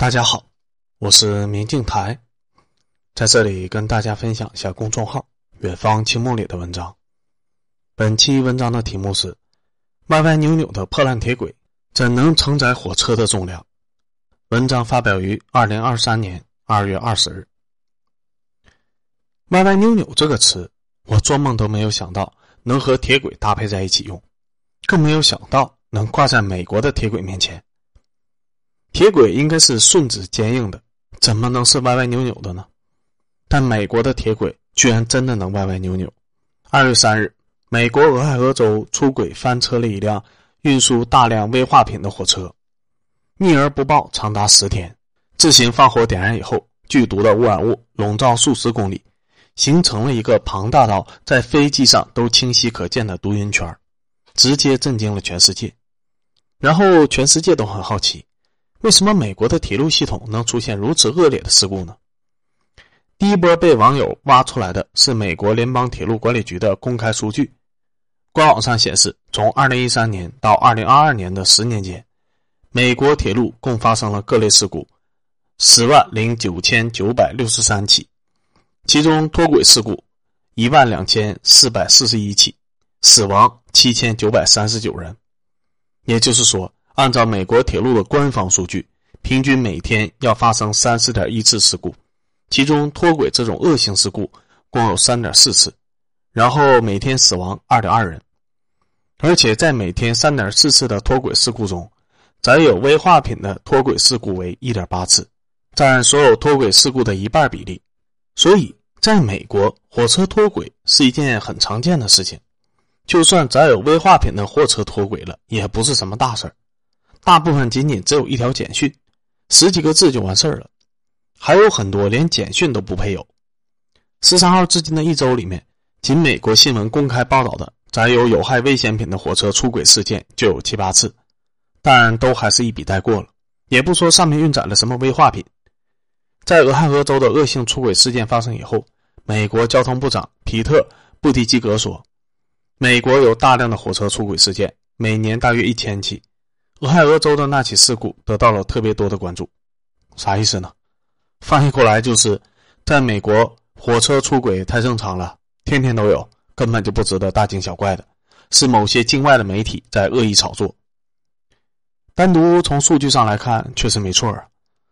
大家好，我是明镜台，在这里跟大家分享一下公众号“远方清梦”里的文章。本期文章的题目是“歪歪扭扭的破烂铁轨怎能承载火车的重量”。文章发表于二零二三年二月二十日。歪歪扭扭这个词，我做梦都没有想到能和铁轨搭配在一起用，更没有想到能挂在美国的铁轨面前。铁轨应该是顺直坚硬的，怎么能是歪歪扭扭的呢？但美国的铁轨居然真的能歪歪扭扭。二月三日，美国俄亥俄州出轨翻车了一辆运输大量危化品的火车，匿而不报长达十天。自行放火点燃以后，剧毒的污染物笼罩数十公里，形成了一个庞大到在飞机上都清晰可见的毒云圈，直接震惊了全世界。然后全世界都很好奇。为什么美国的铁路系统能出现如此恶劣的事故呢？第一波被网友挖出来的是美国联邦铁路管理局的公开数据，官网上显示，从2013年到2022年的十年间，美国铁路共发生了各类事故十万零九千九百六十三起，其中脱轨事故一万两千四百四十一起，死亡七千九百三十九人，也就是说。按照美国铁路的官方数据，平均每天要发生三四点一次事故，其中脱轨这种恶性事故共有三点四次，然后每天死亡二点二人。而且在每天三点四次的脱轨事故中，载有危化品的脱轨事故为一点八次，占所有脱轨事故的一半比例。所以，在美国，火车脱轨是一件很常见的事情，就算载有危化品的货车脱轨了，也不是什么大事儿。大部分仅仅只有一条简讯，十几个字就完事儿了，还有很多连简讯都不配有。十三号至今的一周里面，仅美国新闻公开报道的载有有害危险品的火车出轨事件就有七八次，但都还是一笔带过了，也不说上面运载了什么危化品。在俄亥俄州的恶性出轨事件发生以后，美国交通部长皮特·布迪基格说：“美国有大量的火车出轨事件，每年大约一千起。”俄亥俄州的那起事故得到了特别多的关注，啥意思呢？翻译过来就是，在美国火车出轨太正常了，天天都有，根本就不值得大惊小怪的，是某些境外的媒体在恶意炒作。单独从数据上来看，确实没错啊，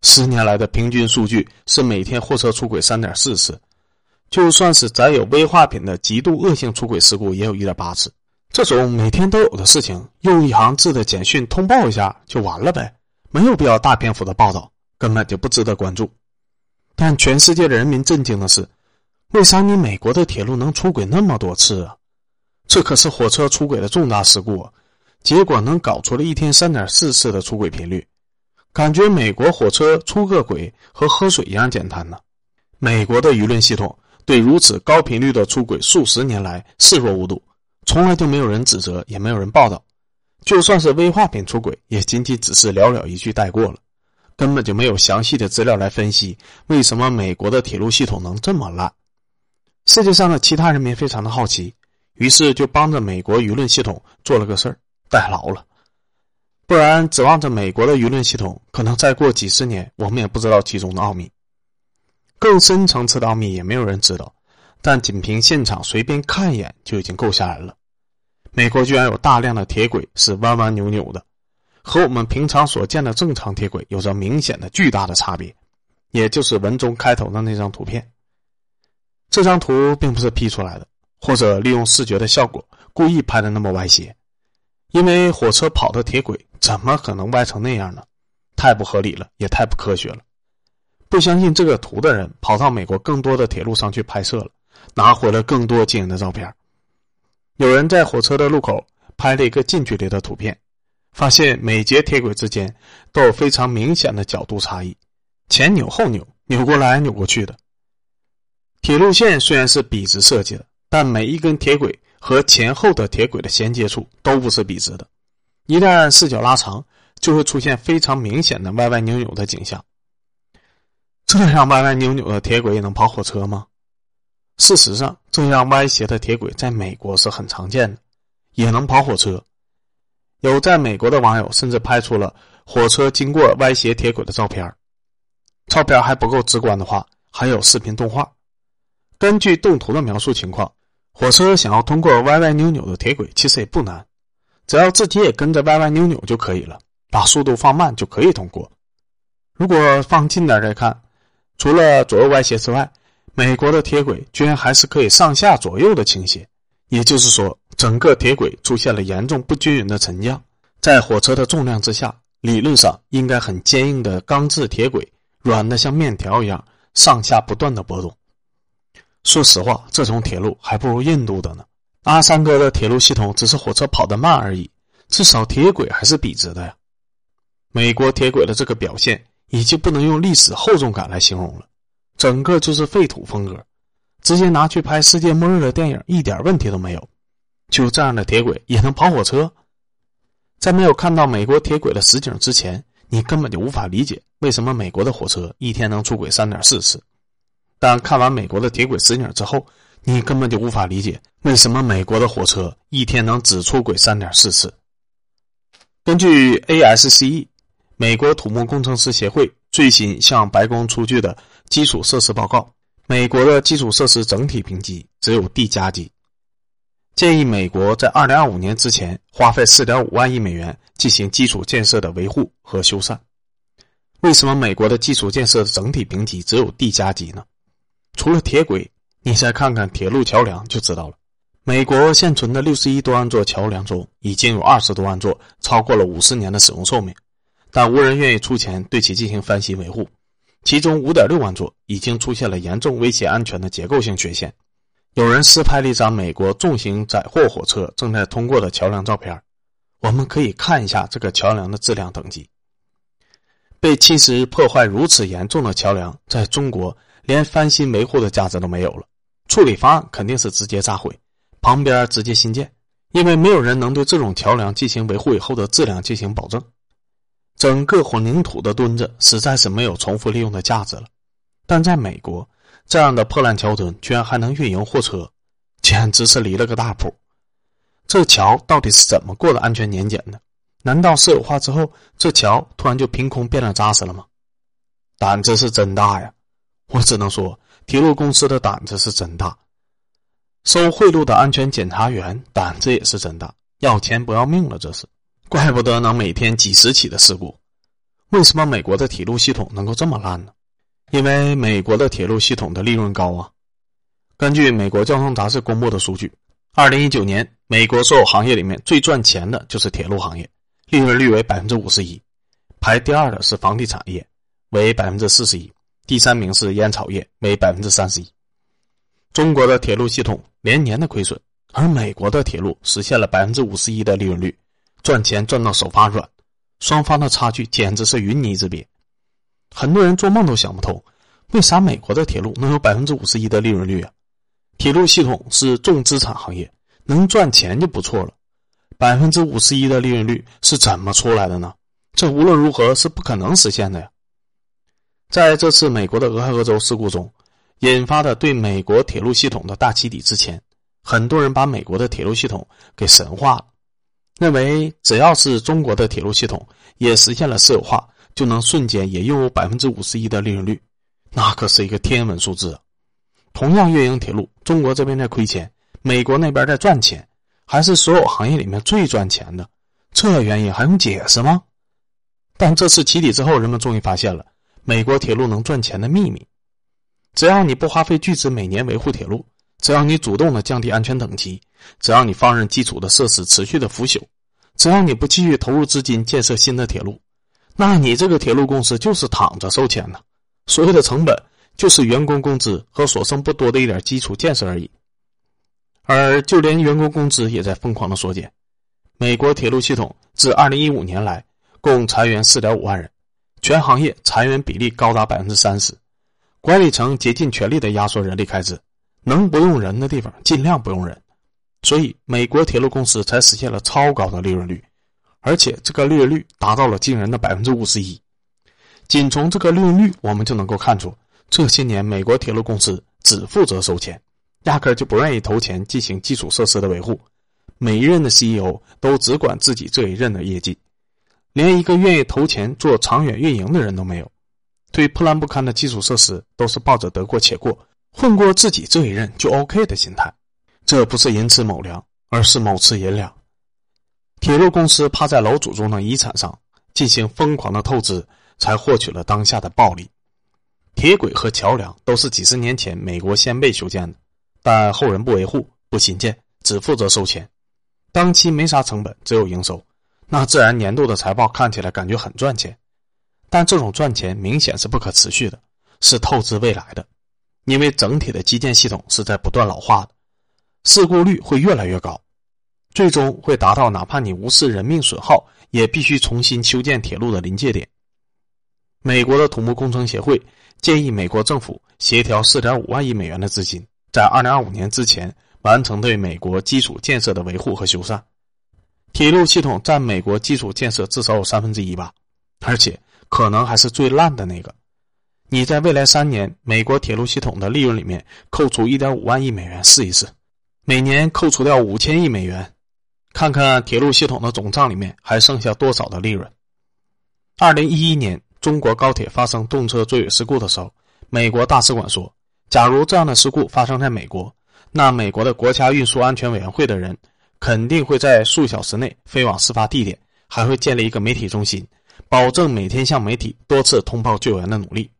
十年来的平均数据是每天货车出轨三点四次，就算是载有危化品的极度恶性出轨事故，也有一点八次。这种每天都有的事情，用一行字的简讯通报一下就完了呗，没有必要大篇幅的报道，根本就不值得关注。但全世界的人民震惊的是，为啥你美国的铁路能出轨那么多次啊？这可是火车出轨的重大事故，啊，结果能搞出了一天三点四次的出轨频率，感觉美国火车出个轨和喝水一样简单呢。美国的舆论系统对如此高频率的出轨数十年来视若无睹。从来就没有人指责，也没有人报道。就算是危化品出轨，也仅仅只是寥寥一句带过了，根本就没有详细的资料来分析为什么美国的铁路系统能这么烂。世界上的其他人民非常的好奇，于是就帮着美国舆论系统做了个事儿，代劳了。不然指望着美国的舆论系统，可能再过几十年，我们也不知道其中的奥秘。更深层次的奥秘，也没有人知道。但仅凭现场随便看一眼就已经够吓人了。美国居然有大量的铁轨是弯弯扭扭的，和我们平常所见的正常铁轨有着明显的巨大的差别，也就是文中开头的那张图片。这张图并不是 P 出来的，或者利用视觉的效果故意拍的那么歪斜，因为火车跑的铁轨怎么可能歪成那样呢？太不合理了，也太不科学了。不相信这个图的人跑到美国更多的铁路上去拍摄了。拿回了更多惊人的照片。有人在火车的路口拍了一个近距离的图片，发现每节铁轨之间都有非常明显的角度差异，前扭后扭，扭过来扭过去的。铁路线虽然是笔直设计的，但每一根铁轨和前后的铁轨的衔接处都不是笔直的，一旦视角拉长，就会出现非常明显的歪歪扭扭的景象。这样歪歪扭扭的铁轨也能跑火车吗？事实上，这样歪斜的铁轨在美国是很常见的，也能跑火车。有在美国的网友甚至拍出了火车经过歪斜铁轨的照片照片还不够直观的话，还有视频动画。根据动图的描述情况，火车想要通过歪歪扭扭的铁轨，其实也不难，只要自己也跟着歪歪扭扭就可以了，把速度放慢就可以通过。如果放近点再看，除了左右歪斜之外，美国的铁轨居然还是可以上下左右的倾斜，也就是说，整个铁轨出现了严重不均匀的沉降，在火车的重量之下，理论上应该很坚硬的钢制铁轨，软的像面条一样，上下不断的波动。说实话，这种铁路还不如印度的呢。阿三哥的铁路系统只是火车跑得慢而已，至少铁轨还是笔直的呀。美国铁轨的这个表现。已经不能用历史厚重感来形容了，整个就是废土风格，直接拿去拍世界末日的电影一点问题都没有。就这样的铁轨也能跑火车？在没有看到美国铁轨的实景之前，你根本就无法理解为什么美国的火车一天能出轨三点四次。但看完美国的铁轨实景之后，你根本就无法理解为什么美国的火车一天能只出轨三点四次。根据 ASCE。美国土木工程师协会最新向白宫出具的基础设施报告，美国的基础设施整体评级只有 D 加级，建议美国在2025年之前花费4.5万亿美元进行基础建设的维护和修缮。为什么美国的基础建设整体评级只有 D 加级呢？除了铁轨，你再看看铁路桥梁就知道了。美国现存的61多万座桥梁中，已经有20多万座超过了50年的使用寿命。但无人愿意出钱对其进行翻新维护，其中五点六万座已经出现了严重威胁安全的结构性缺陷。有人私拍了一张美国重型载货火车正在通过的桥梁照片，我们可以看一下这个桥梁的质量等级。被侵蚀破坏如此严重的桥梁，在中国连翻新维护的价值都没有了。处理方案肯定是直接炸毁，旁边直接新建，因为没有人能对这种桥梁进行维护以后的质量进行保证。整个混凝土的墩子实在是没有重复利用的价值了，但在美国，这样的破烂桥墩居然还能运营货车，简直是离了个大谱。这桥到底是怎么过的安全年检的？难道私有化之后，这桥突然就凭空变得扎实了吗？胆子是真大呀！我只能说，铁路公司的胆子是真大。收贿赂的安全检查员胆子也是真大，要钱不要命了，这是。怪不得能每天几十起的事故，为什么美国的铁路系统能够这么烂呢？因为美国的铁路系统的利润高啊。根据美国交通杂志公布的数据，二零一九年美国所有行业里面最赚钱的就是铁路行业，利润率为百分之五十一，排第二的是房地产业，为百分之四十一，第三名是烟草业，为百分之三十一。中国的铁路系统连年的亏损，而美国的铁路实现了百分之五十一的利润率。赚钱赚到手发软，双方的差距简直是云泥之别。很多人做梦都想不通，为啥美国的铁路能有百分之五十一的利润率啊？铁路系统是重资产行业，能赚钱就不错了。百分之五十一的利润率是怎么出来的呢？这无论如何是不可能实现的呀！在这次美国的俄亥俄州事故中，引发的对美国铁路系统的大起底之前，很多人把美国的铁路系统给神化了。认为只要是中国的铁路系统也实现了私有化，就能瞬间也拥有百分之五十一的利润率，那可是一个天文数字。同样运营铁路，中国这边在亏钱，美国那边在赚钱，还是所有行业里面最赚钱的。这原因还用解释吗？但这次起底之后，人们终于发现了美国铁路能赚钱的秘密：只要你不花费巨资每年维护铁路。只要你主动的降低安全等级，只要你放任基础的设施持续的腐朽，只要你不继续投入资金建设新的铁路，那你这个铁路公司就是躺着收钱呢。所有的成本就是员工工资和所剩不多的一点基础建设而已。而就连员工工资也在疯狂的缩减。美国铁路系统自二零一五年来共裁员四点五万人，全行业裁员比例高达百分之三十，管理层竭尽全力的压缩人力开支。能不用人的地方尽量不用人，所以美国铁路公司才实现了超高的利润率，而且这个利润率达到了惊人的百分之五十一。仅从这个利润率，我们就能够看出，这些年美国铁路公司只负责收钱，压根就不愿意投钱进行基础设施的维护。每一任的 CEO 都只管自己这一任的业绩，连一个愿意投钱做长远运营的人都没有。对破烂不堪的基础设施都是抱着得过且过、混过自己这一任就 OK 的心态。这不是寅吃卯粮，而是卯吃寅粮。铁路公司趴在老祖宗的遗产上进行疯狂的透支，才获取了当下的暴利。铁轨和桥梁都是几十年前美国先辈修建的，但后人不维护、不新建，只负责收钱。当期没啥成本，只有营收，那自然年度的财报看起来感觉很赚钱。但这种赚钱明显是不可持续的，是透支未来的，因为整体的基建系统是在不断老化的，事故率会越来越高，最终会达到哪怕你无视人命损耗，也必须重新修建铁路的临界点。美国的土木工程协会建议美国政府协调4.5万亿美元的资金，在2025年之前。完成对美国基础建设的维护和修缮，铁路系统占美国基础建设至少有三分之一吧，而且可能还是最烂的那个。你在未来三年美国铁路系统的利润里面扣除一点五万亿美元试一试，每年扣除掉五千亿美元，看看铁路系统的总账里面还剩下多少的利润。二零一一年中国高铁发生动车追尾事故的时候，美国大使馆说，假如这样的事故发生在美国。那美国的国家运输安全委员会的人肯定会在数小时内飞往事发地点，还会建立一个媒体中心，保证每天向媒体多次通报救援的努力。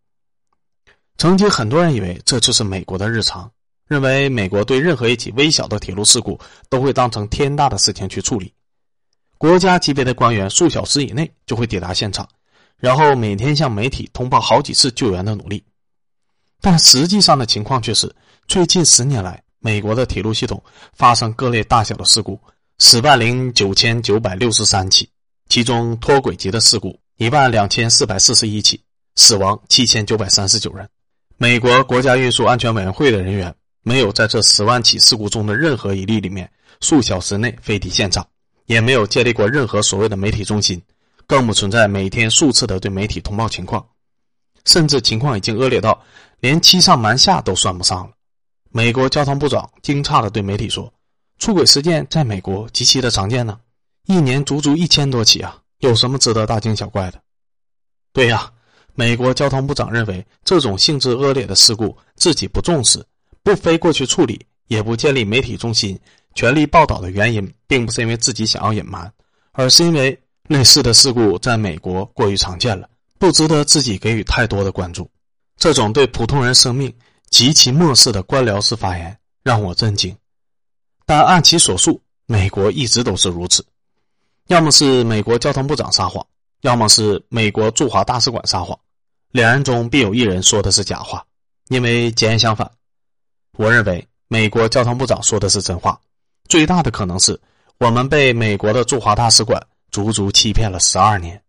曾经很多人以为这就是美国的日常，认为美国对任何一起微小的铁路事故都会当成天大的事情去处理，国家级别的官员数小时以内就会抵达现场，然后每天向媒体通报好几次救援的努力。但实际上的情况却是，最近十年来。美国的铁路系统发生各类大小的事故十万零九千九百六十三起，其中脱轨级的事故一万两千四百四十一起，死亡七千九百三十九人。美国国家运输安全委员会的人员没有在这十万起事故中的任何一例里面数小时内飞抵现场，也没有建立过任何所谓的媒体中心，更不存在每天数次的对媒体通报情况，甚至情况已经恶劣到连欺上瞒下都算不上了。美国交通部长惊诧地对媒体说：“出轨事件在美国极其的常见呢，一年足足一千多起啊，有什么值得大惊小怪的？”对呀，美国交通部长认为这种性质恶劣的事故自己不重视，不飞过去处理，也不建立媒体中心全力报道的原因，并不是因为自己想要隐瞒，而是因为类似的事故在美国过于常见了，不值得自己给予太多的关注。这种对普通人生命。极其漠视的官僚式发言让我震惊，但按其所述，美国一直都是如此：要么是美国交通部长撒谎，要么是美国驻华大使馆撒谎，两人中必有一人说的是假话。因为截然相反，我认为美国交通部长说的是真话。最大的可能是我们被美国的驻华大使馆足足欺骗了十二年。